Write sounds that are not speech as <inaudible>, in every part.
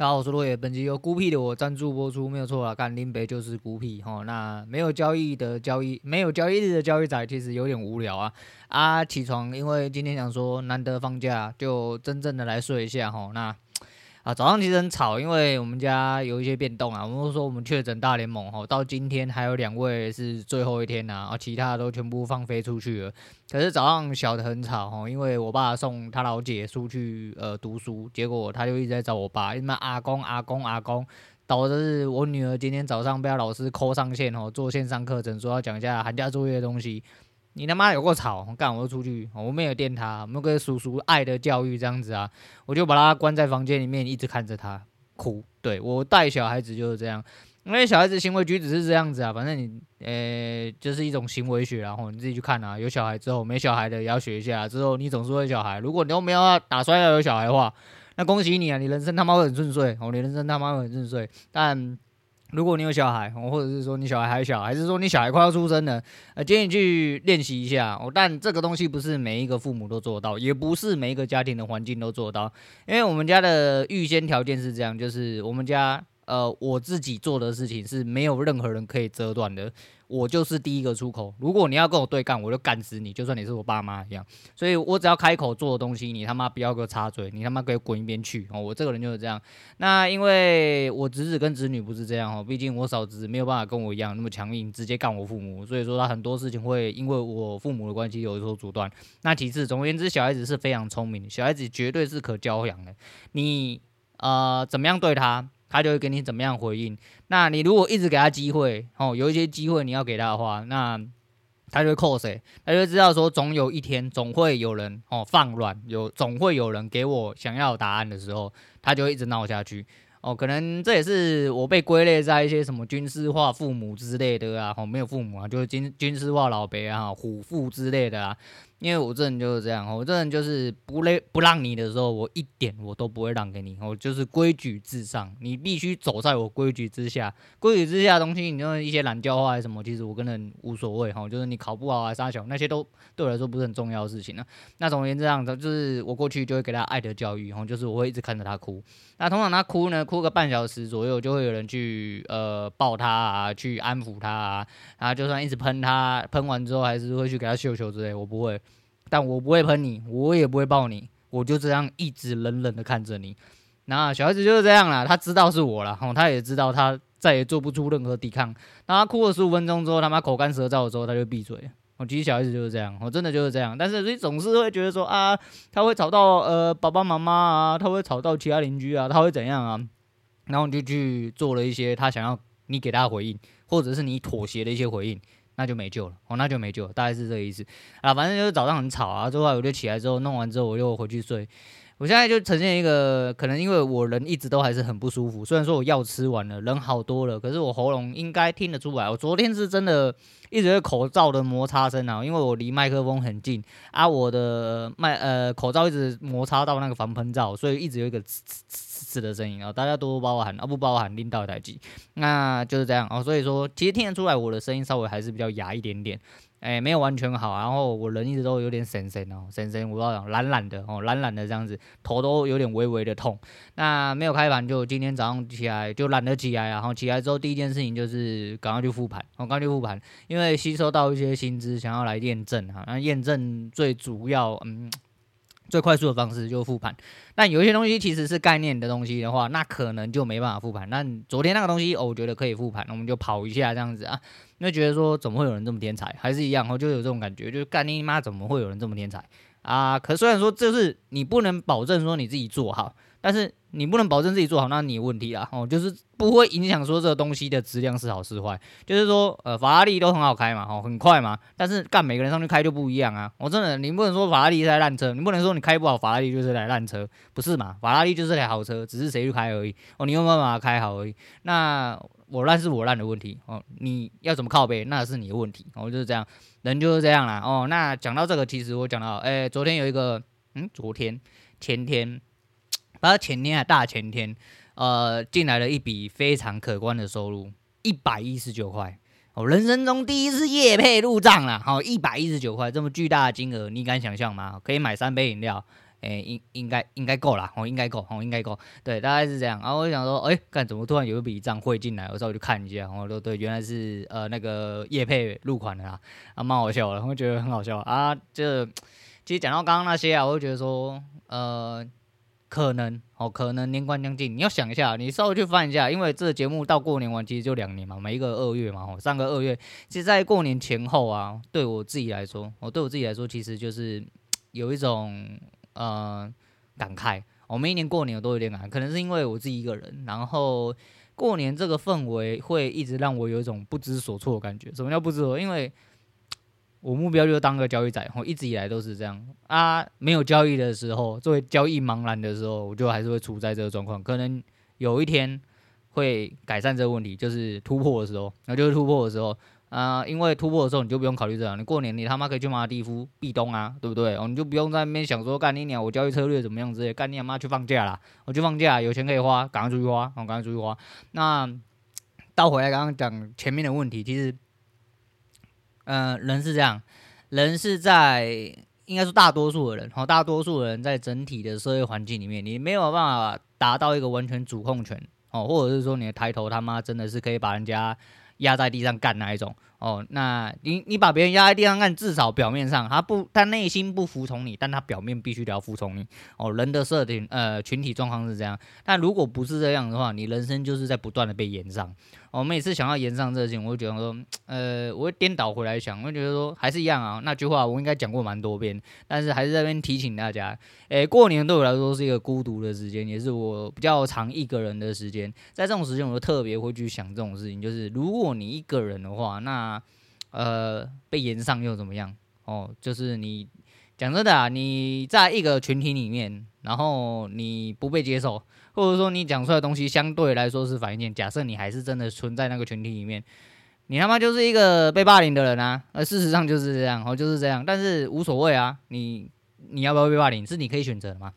大家好，我是落叶，本集由孤僻的我赞助播出，没有错啦，干林北就是孤僻哈。那没有交易的交易，没有交易日的交易仔，其实有点无聊啊啊！起床，因为今天想说难得放假，就真正的来睡一下哈。那。啊，早上其实很吵，因为我们家有一些变动啊。我们都说我们确诊大联盟吼，到今天还有两位是最后一天呐，啊，其他的都全部放飞出去了。可是早上小的很吵吼，因为我爸送他老姐出去呃读书，结果他就一直在找我爸，因为阿公阿公阿公，导致我女儿今天早上被他老师扣上线吼，做线上课程，说要讲一下寒假作业的东西。你他妈有够吵！我干，我就出去，我没有电他，我们跟叔叔爱的教育这样子啊，我就把他关在房间里面，一直看着他哭。对，我带小孩子就是这样，因为小孩子行为举止是这样子啊，反正你，呃、就是一种行为学，然后你自己去看啊。有小孩之后，没小孩的也要学一下。之后你总是会小孩，如果你都没有打算要有小孩的话，那恭喜你啊，你人生他妈会很顺遂哦，你人生他妈会很顺遂，但。如果你有小孩，或者是说你小孩还小，还是说你小孩快要出生了，呃，建议去练习一下。哦，但这个东西不是每一个父母都做到，也不是每一个家庭的环境都做到。因为我们家的预先条件是这样，就是我们家，呃，我自己做的事情是没有任何人可以遮断的。我就是第一个出口，如果你要跟我对干，我就干死你，就算你是我爸妈一样。所以我只要开口做的东西，你他妈不要给我插嘴，你他妈给我滚一边去哦！我这个人就是这样。那因为我侄子跟侄女不是这样哦，毕竟我嫂子没有办法跟我一样那么强硬，直接干我父母，所以说他很多事情会因为我父母的关系有所阻断。那其次，总而言之，小孩子是非常聪明，小孩子绝对是可教养的。你呃怎么样对他？他就会给你怎么样回应。那你如果一直给他机会，哦，有一些机会你要给他的话，那他就会扣谁？他就知道说，总有一天，总会有人哦放软，有总会有人给我想要答案的时候，他就会一直闹下去。哦，可能这也是我被归类在一些什么军事化父母之类的啊，哦，没有父母啊，就是军军事化老爸啊，虎父之类的啊。因为我这人就是这样，我这人就是不累不让你的时候，我一点我都不会让给你，我就是规矩至上，你必须走在我规矩之下。规矩之下的东西，你用一些懒教话还是什么，其实我根本无所谓哈，就是你考不好啊、杀小那些都对我来说不是很重要的事情呢。那总而言之，这样的就是我过去就会给他爱的教育，然后就是我会一直看着他哭。那通常他哭呢，哭个半小时左右，就会有人去呃抱他啊，去安抚他啊，然后就算一直喷他，喷完之后还是会去给他秀秀之类，我不会。但我不会喷你，我也不会抱你，我就这样一直冷冷的看着你。那小孩子就是这样啦，他知道是我了，吼，他也知道他再也做不出任何抵抗。那他哭了十五分钟之后，他妈口干舌燥的时候，他就闭嘴。我其实小孩子就是这样，我真的就是这样。但是你总是会觉得说啊，他会吵到呃爸爸妈妈啊，他会吵到其他邻居啊，他会怎样啊？然后你就去做了一些他想要你给他回应，或者是你妥协的一些回应。那就没救了哦，那就没救了，大概是这个意思啊。反正就是早上很吵啊，之后我就起来之后弄完之后，我又回去睡。我现在就呈现一个可能，因为我人一直都还是很不舒服。虽然说我药吃完了，人好多了，可是我喉咙应该听得出来。我昨天是真的一直有口罩的摩擦声啊，因为我离麦克风很近啊，我的麦呃口罩一直摩擦到那个防喷罩，所以一直有一个呲呲呲呲的声音啊。大家多多包涵啊，不包涵拎到台机，那就是这样啊。所以说，其实听得出来我的声音稍微还是比较哑一点点。哎、欸，没有完全好，然后我人一直都有点神神哦，神神，我不知道讲懒懒的哦，懒懒的这样子，头都有点微微的痛。那没有开盘，就今天早上起来就懒得起来，然后起来之后第一件事情就是赶快去复盘，我赶快去复盘，因为吸收到一些新知，想要来验证哈。那验证最主要，嗯。最快速的方式就是复盘，但有一些东西其实是概念的东西的话，那可能就没办法复盘。那昨天那个东西，我觉得可以复盘，那我们就跑一下这样子啊。那觉得说，怎么会有人这么天才？还是一样，我就有这种感觉，就是干你妈，怎么会有人这么天才啊？可虽然说，这是你不能保证说你自己做好。但是你不能保证自己做好，那你有问题啊！哦，就是不会影响说这个东西的质量是好是坏。就是说，呃，法拉利都很好开嘛，哦，很快嘛。但是干每个人上去开就不一样啊！我、哦、真的，你不能说法拉利是台烂车，你不能说你开不好法拉利就是台烂车，不是嘛？法拉利就是台好车，只是谁去开而已。哦，你有没有办法开好而已。那我烂是我烂的问题哦，你要怎么靠背那是你的问题。哦，就是这样，人就是这样啦。哦，那讲到这个，其实我讲到，哎、昨天有一个，嗯，昨天前天。把前天还大前天，呃，进来了一笔非常可观的收入，一百一十九块，哦，人生中第一次夜配入账了，好，一百一十九块这么巨大的金额，你敢想象吗？可以买三杯饮料，诶，应应该应该够啦，哦，应该够，哦，应该够，对，大概是这样。然后我就想说，哎，干怎么突然有一笔账汇进来？我稍微去看一下，然后说对，原来是呃那个夜配入款的啦，啊，蛮好笑的，我觉得很好笑啊。就其实讲到刚刚那些啊，我就觉得说，呃，可能哦，可能年关将近，你要想一下，你稍微去翻一下，因为这个节目到过年完其实就两年嘛，每一个二月嘛，哦，上个二月，其实在过年前后啊，对我自己来说，我对我自己来说，其实就是 <tsk> 有一种。呃，感慨，我每一年过年我都有点感慨，可能是因为我自己一个人，然后过年这个氛围会一直让我有一种不知所措的感觉。什么叫不知所措？因为我目标就是当个交易仔，我一直以来都是这样啊。没有交易的时候，作为交易茫然的时候，我就还是会处在这个状况。可能有一天会改善这个问题，就是突破的时候，那就是突破的时候。啊、因为突破的时候你就不用考虑这样，你过年你他妈可以去马尔地夫避冬啊，对不对？哦，你就不用在那边想说干你娘，我交易策略怎么样之类，干你妈去放假啦，我去放假，有钱可以花，赶快出去花，我赶快出去花。那 <tsk> 倒回来刚刚讲前面的问题，其实，嗯、人是这样，人是在应该说大多数的人，哦，大多数人在整体的社会环境里面，你没有办法达到一个完全主控权，哦，或者是说你的抬头他妈真的是可以把人家。压在地上干那一种哦，那你你把别人压在地上干，至少表面上他不，他内心不服从你，但他表面必须得要服从你哦。人的设定呃群体状况是这样，但如果不是这样的话，你人生就是在不断的被延上。我每次想要延上这件，我就觉得说，呃，我会颠倒回来想，我会觉得说还是一样啊。那句话我应该讲过蛮多遍，但是还是在这边提醒大家，诶，过年对我来说是一个孤独的时间，也是我比较长一个人的时间。在这种时间，我就特别会去想这种事情，就是如果你一个人的话，那呃被延上又怎么样？哦，就是你讲真的啊，你在一个群体里面，然后你不被接受。或者说你讲出来的东西相对来说是反面，假设你还是真的存在那个群体里面，你他妈就是一个被霸凌的人啊！而事实上就是这样，哦，就是这样。但是无所谓啊，你你要不要被霸凌是你可以选择的嘛？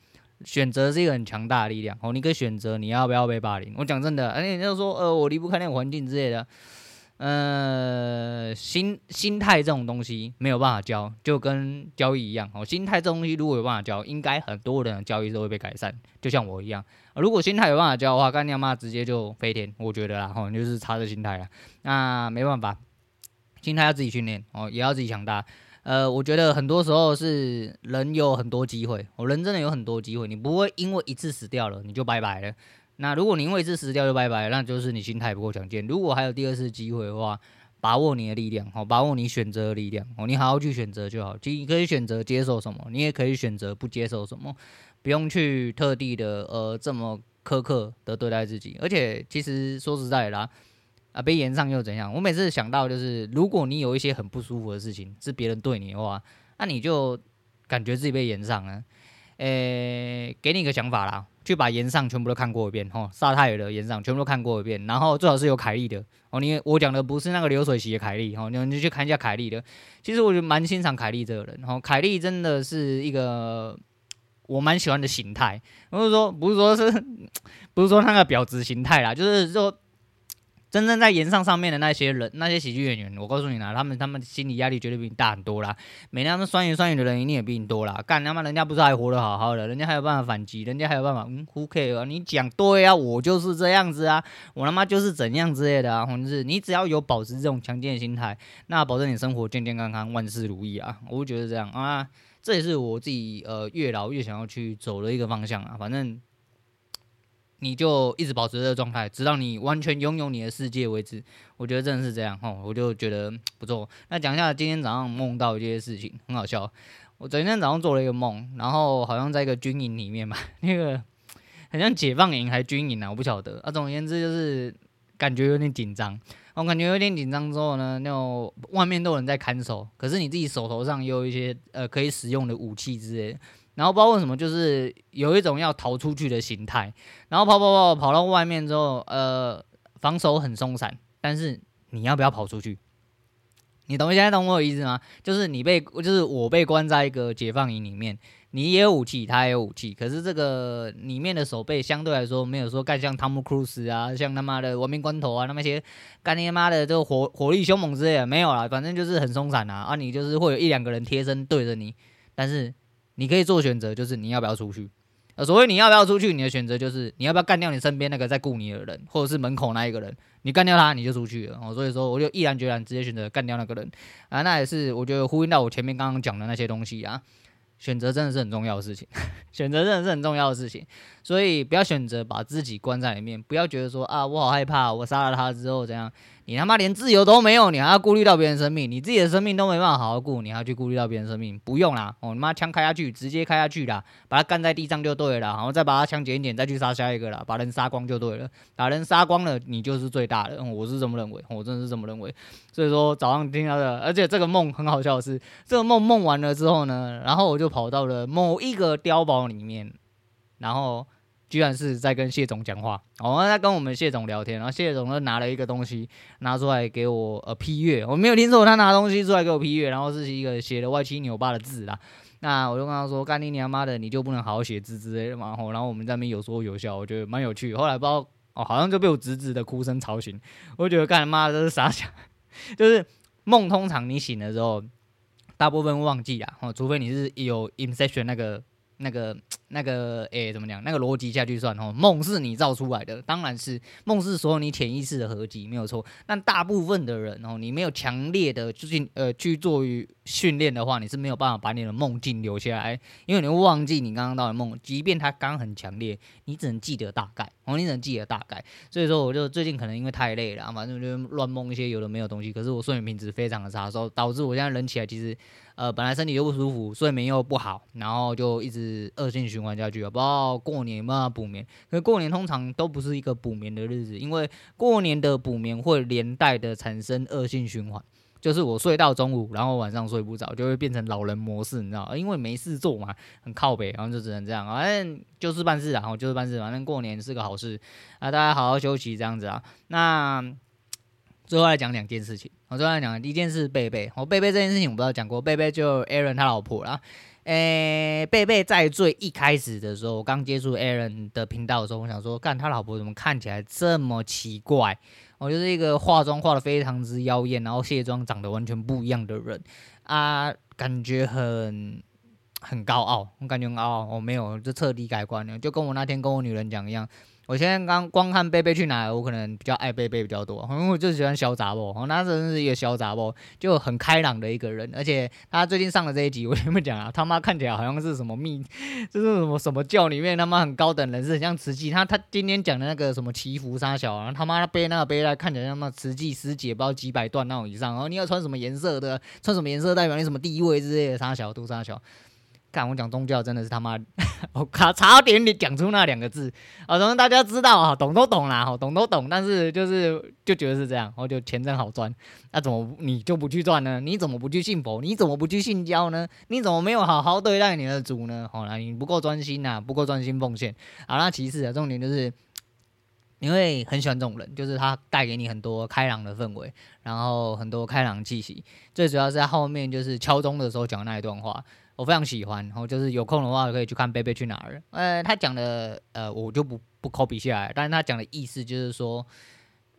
选择是一个很强大的力量哦，你可以选择你要不要被霸凌。我讲真的，而且你就说呃，我离不开那个环境之类的。呃，心心态这种东西没有办法教，就跟交易一样哦。心态这东西如果有办法教，应该很多人的交易都会被改善，就像我一样。如果心态有办法教的话，干你妈直接就飞天，我觉得啦，吼，就是差这心态了。那没办法，心态要自己训练哦，也要自己强大。呃，我觉得很多时候是人有很多机会，哦，人真的有很多机会，你不会因为一次死掉了你就拜拜了。那如果你因为一次死掉就拜拜，那就是你心态不够强健。如果还有第二次机会的话，把握你的力量，好，把握你选择的力量，哦，你好好去选择就好。其实你可以选择接受什么，你也可以选择不接受什么，不用去特地的呃这么苛刻的对待自己。而且其实说实在的啦，啊，被延上又怎样？我每次想到就是，如果你有一些很不舒服的事情是别人对你的话，那你就感觉自己被延上了。诶、给你一个想法啦。去把岩上全部都看过一遍，哈，沙泰尔的炎上全部都看过一遍，然后最好是有凯利的哦。你我讲的不是那个流水席的凯利，哦，你你去看一下凯利的。其实我就蛮欣赏凯利这个人，哦，凯利真的是一个我蛮喜欢的形态。不是说不是说是，<tsk> 不是说那个婊子形态啦，就是说。真正在炎上上面的那些人，那些喜剧演员，我告诉你啦，他们他们心理压力绝对比你大很多啦。每天他们酸言酸语的人一定也比你多啦。干他妈，人家不是还活得好好的，人家还有办法反击，人家还有办法，嗯，who care 啊？你讲对啊，我就是这样子啊，我他妈就是怎样之类的啊。或者是你只要有保持这种强健的心态，那保证你生活健健康康，万事如意啊。我就觉得这样啊，这也是我自己呃越老越想要去走的一个方向啊。反正。你就一直保持这个状态，直到你完全拥有你的世界为止。我觉得真的是这样哦，我就觉得不错。那讲一下今天早上梦到一些事情，很好笑。我昨天早上做了一个梦，然后好像在一个军营里面吧，<laughs> 那个很像解放营还是军营啊，我不晓得。啊，总而言之就是感觉有点紧张。我感觉有点紧张之后呢，那种外面都有人在看守，可是你自己手头上也有一些呃可以使用的武器之类的。然后不知道为什么，就是有一种要逃出去的心态。然后跑跑跑跑到外面之后，呃，防守很松散，但是你要不要跑出去？你懂？现在懂我的意思吗？就是你被，就是我被关在一个解放营里面，你也有武器，他也有武器，可是这个里面的守备相对来说没有说干像汤姆·克鲁斯啊，像他妈的亡命关头啊，那么些干你妈的这个火火力凶猛之类的没有啦，反正就是很松散啊。啊，你就是会有一两个人贴身对着你，但是。你可以做选择，就是你要不要出去。呃，所谓你要不要出去，你的选择就是你要不要干掉你身边那个在雇你的人，或者是门口那一个人，你干掉他你就出去了。所以说我就毅然决然直接选择干掉那个人啊，那也是我觉得呼应到我前面刚刚讲的那些东西啊。选择真的是很重要的事情，<laughs> 选择真的是很重要的事情，所以不要选择把自己关在里面，不要觉得说啊，我好害怕，我杀了他之后怎样。你他妈连自由都没有，你还要顾虑到别人生命，你自己的生命都没办法好好顾，你还要去顾虑到别人生命？不用啦，哦，你妈枪开下去，直接开下去啦，把他干在地上就对了，然后再把他枪捡一捡，再去杀下一个啦，把人杀光就对了，把人杀光了，你就是最大的，我是这么认为，我真的是这么认为。所以说早上听到的，而且这个梦很好笑的是，这个梦梦完了之后呢，然后我就跑到了某一个碉堡里面，然后。居然是在跟谢总讲话，哦，在跟我们谢总聊天，然后谢总就拿了一个东西拿出来给我呃批阅，我没有听说他拿东西出来给我批阅，然后是一个写的歪七扭八的字啦，那我就跟他说，干你娘妈的，你就不能好好写字之类的嘛，然后然后我们在那边有说有笑，我觉得蛮有趣，后来不知道哦，好像就被我侄子的哭声吵醒，我觉得干他妈这是傻想，<laughs> 就是梦通常你醒的时候，大部分忘记啦，哦，除非你是有 Inception 那个。那个那个诶、怎么讲？那个逻辑下去算哦，梦是你造出来的，当然是梦是所有你潜意识的合集，没有错。但大部分的人哦，你没有强烈的去呃去做于训练的话，你是没有办法把你的梦境留下来，因为你会忘记你刚刚到的梦，即便它刚很强烈，你只能记得大概哦，你只能记得大概。所以说，我就最近可能因为太累了，反正就乱梦一些有的没有东西。可是我睡眠品质非常的差，所以导致我现在人起来其实。呃，本来身体又不舒服，睡眠又不好，然后就一直恶性循环下去了。不知道过年有没有补眠？可是过年通常都不是一个补眠的日子，因为过年的补眠会连带的产生恶性循环，就是我睡到中午，然后晚上睡不着，就会变成老人模式，你知道？因为没事做嘛，很靠北，然后就只能这样，反正就事办事，然后就事办事，反正过年是个好事啊，大家好好休息这样子啊，那。最后来讲两件事情，我最后来讲第一件事，贝贝，我贝贝这件事情我不知道讲过，贝贝就 Aaron 他老婆啦，诶、贝贝在最一开始的时候，我刚接触 Aaron 的频道的时候，我想说，干他老婆怎么看起来这么奇怪？我就是一个化妆化的非常之妖艳，然后卸妆长得完全不一样的人。啊，感觉很很高傲，我感觉很高傲，我没有，就彻底改观了，就跟我那天跟我女人讲一样。我现在刚光看贝贝去哪，我可能比较爱贝贝比较多，因为我就喜欢小杂货，哦，那真是一个小杂货，就很开朗的一个人，而且他最近上了这一集，我跟你们讲啊，他妈看起来好像是什么秘，就是什么什么教里面他妈很高等人士，很像慈济，他他今天讲的那个什么祈福三小啊，他妈背那个背带看起来像那么慈济师姐，不知道几百段那种以上，然后你要穿什么颜色的，穿什么颜色代表你什么地位之类的，三小都三小。看我讲宗教真的是他妈，<laughs> 我靠，差点你讲出那两个字啊！反正大家知道啊，懂都懂啦，懂都懂。但是就是就觉得是这样，我就钱真好赚。那怎么你就不去赚呢？你怎么不去信佛？你怎么不去信教呢？你怎么没有好好对待你的主呢？好啦，你不够专心呐，不够专心奉献。好，那其次啊，重点就是你会很喜欢这种人，就是他带给你很多开朗的氛围，然后很多开朗气息。最主要是在后面就是敲钟的时候讲的那一段话。我非常喜欢，然后就是有空的话可以去看贝贝去哪儿。呃，他讲的呃，我就不不 copy 下来，但是他讲的意思就是说，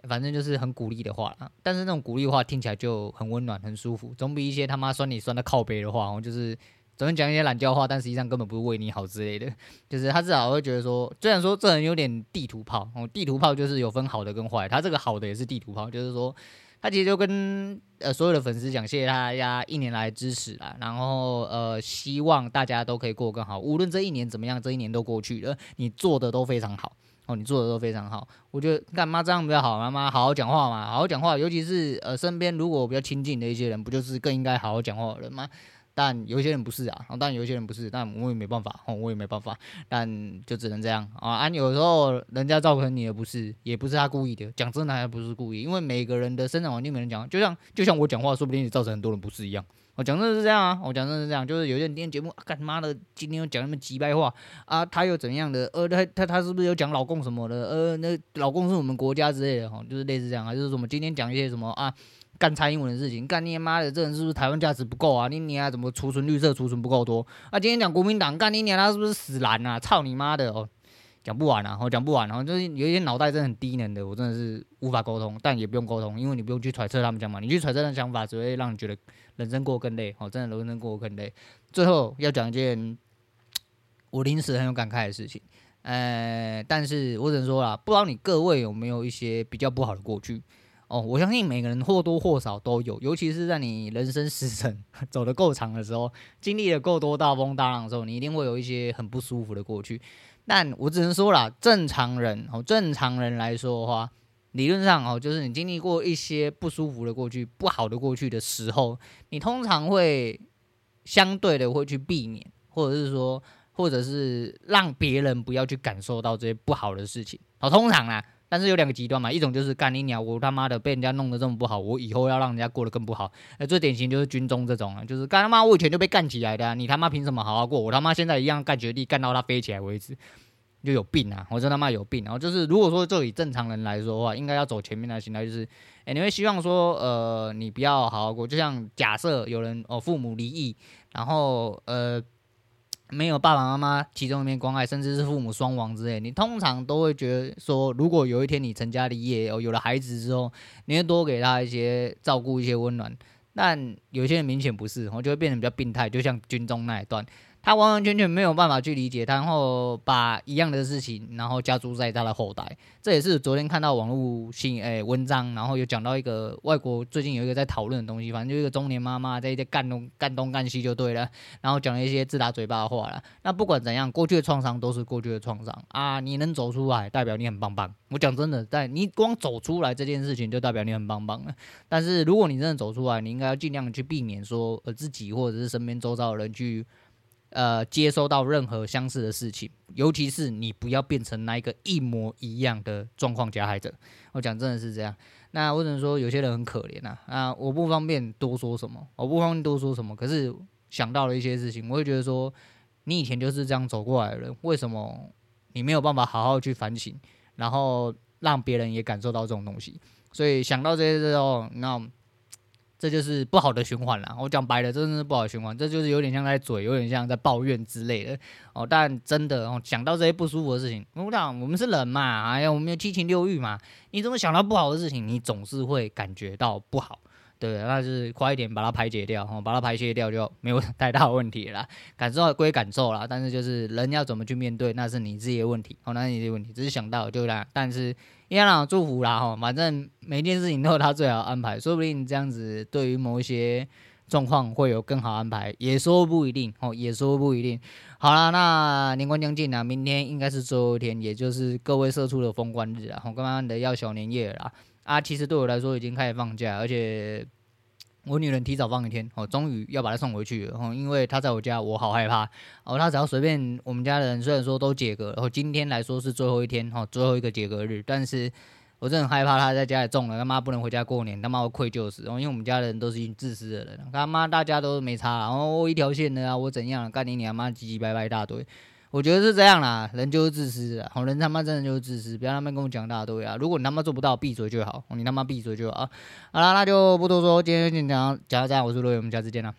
反正就是很鼓励的话。但是那种鼓励话听起来就很温暖、很舒服，总比一些他妈酸你酸的靠北的话，然后就是总是讲一些懒觉话，但实际上根本不是为你好之类的。<laughs> 就是他至少会觉得说，虽然说这人有点地图炮，哦，地图炮就是有分好的跟坏，他这个好的也是地图炮，就是说。他其实就跟呃所有的粉丝讲，谢谢大家一年来支持啦，然后呃希望大家都可以过更好，无论这一年怎么样，这一年都过去了，你做的都非常好哦，你做的都非常好，我觉得干嘛这样比较好，妈妈好好讲话嘛，好好讲话，尤其是呃身边如果比较亲近的一些人，不就是更应该好好讲话的人吗？但有些人不是啊，当然有些人不是，但我也没办法，我也没办法，但就只能这样啊。啊，有时候人家造成你的不是，也不是他故意的，讲真的还不是故意，因为每个人的生长环境没人讲，就像就像我讲话，说不定也造成很多人不是一样。我讲的是这样啊，我讲的是这样，就是有些人听节目，干他妈的，今天又讲那么几百话啊，他又怎样的？呃，他他他是不是有讲老公什么的？呃，那老公是我们国家之类的哈，就是类似这样啊，就是什么今天讲一些什么啊？干蔡英文的事情，干你妈的，这人是不是台湾价值不够啊？你你啊怎么储存绿色储存不够多？啊，今天讲国民党，干你娘他是不是死蓝啊？操你妈的哦，讲不完啊，我讲不完，然后就是有一些脑袋真的很低能的，我真的是无法沟通，但也不用沟通，因为你不用去揣测他们讲嘛，你去揣测他的想法，只会让你觉得人生过更累，哦，真的人生过更累。最后要讲一件我临时很有感慨的事情。呃，但是我只能说啦，不知道你各位有没有一些比较不好的过去哦？我相信每个人或多或少都有，尤其是在你人生时程 <laughs> 走得够长的时候，经历了够多大风大浪的时候，你一定会有一些很不舒服的过去。但我只能说啦，正常人哦，正常人来说的话，理论上哦，就是你经历过一些不舒服的过去、不好的过去的时候，你通常会相对的会去避免，或者是说。或者是让别人不要去感受到这些不好的事情，哦，通常啊，但是有两个极端嘛，一种就是干你鸟，我他妈的被人家弄得这么不好，我以后要让人家过得更不好。那最典型就是军中这种啊，就是干他妈我以前就被干起来的，你他妈凭什么好好过？我他妈现在一样干绝地干到他飞起来为止，就有病啊！我真他妈有病。然后就是如果说就以正常人来说的话，应该要走前面的心态，就是哎、你会希望说呃，你不要好好过，就像假设有人哦父母离异，然后呃。没有爸爸妈妈其中一面关爱，甚至是父母双亡之类，你通常都会觉得说，如果有一天你成家立业，哦，有了孩子之后，你会多给他一些照顾，一些温暖。但有些人明显不是，我就会变得比较病态，就像军中那一段。他完完全全没有办法去理解他，然后把一样的事情，然后加诸在他的后代。这也是昨天看到网络新诶文章，然后有讲到一个外国最近有一个在讨论的东西，反正就一个中年妈妈在一些干东干东干西就对了，然后讲了一些自打嘴巴的话了。那不管怎样，过去的创伤都是过去的创伤啊，你能走出来，代表你很棒棒。我讲真的，在你光走出来这件事情，就代表你很棒棒了。但是如果你真的走出来，你应该要尽量去避免说呃自己或者是身边周遭的人去。呃，接收到任何相似的事情，尤其是你不要变成那一个一模一样的状况加害者。我讲真的是这样。那我只能说有些人很可怜呐。啊，我不方便多说什么，我不方便多说什么。可是想到了一些事情，我会觉得说，你以前就是这样走过来的人，为什么你没有办法好好去反省，然后让别人也感受到这种东西？所以想到这些之后，那。这就是不好的循环了。我讲白了，真的是不好循环。这就是有点像在嘴，有点像在抱怨之类的哦。但真的哦，想到这些不舒服的事情，我讲我们是人嘛，哎呀，我们有七情六欲嘛。你怎么想到不好的事情，你总是会感觉到不好。对，那就是快一点把它排解掉，哈，把它排泄掉就没有太大问题了。<laughs> 感受归感受啦，但是就是人要怎么去面对，那是你自己的问题，哦，那是你的问题。只是想到就啦，但是一样啦，祝福啦，哈，反正每件事情都有他最好安排，说不定这样子对于某一些状况会有更好安排，也说不一定，哦，也说不一定。好啦，那年关将近啊，明天应该是最后一天，也就是各位社畜的封关日啊，我刚刚的要小年夜啦。啊，其实对我来说已经开始放假，而且我女人提早放一天，哦，终于要把她送回去了，哦，因为她在我家，我好害怕，哦，她只要随便我们家的人，虽然说都解隔，然后今天来说是最后一天，哦，最后一个解隔日，但是我真的很害怕她在家里中了，他妈不能回家过年，他妈会愧疚死，哦，因为我们家的人都是自私的人，他妈大家都没差，然后我一条线的啊，我怎样，干你娘妈唧唧歪歪一大堆。我觉得是这样啦，人就是自私的，好人他妈真的就是自私，不要他妈跟我讲大堆啊！如果你他妈做不到，闭嘴就好，你他妈闭嘴就好。好啦，那就不多说，今天就讲讲到这，我是罗伟，我们下次见啦。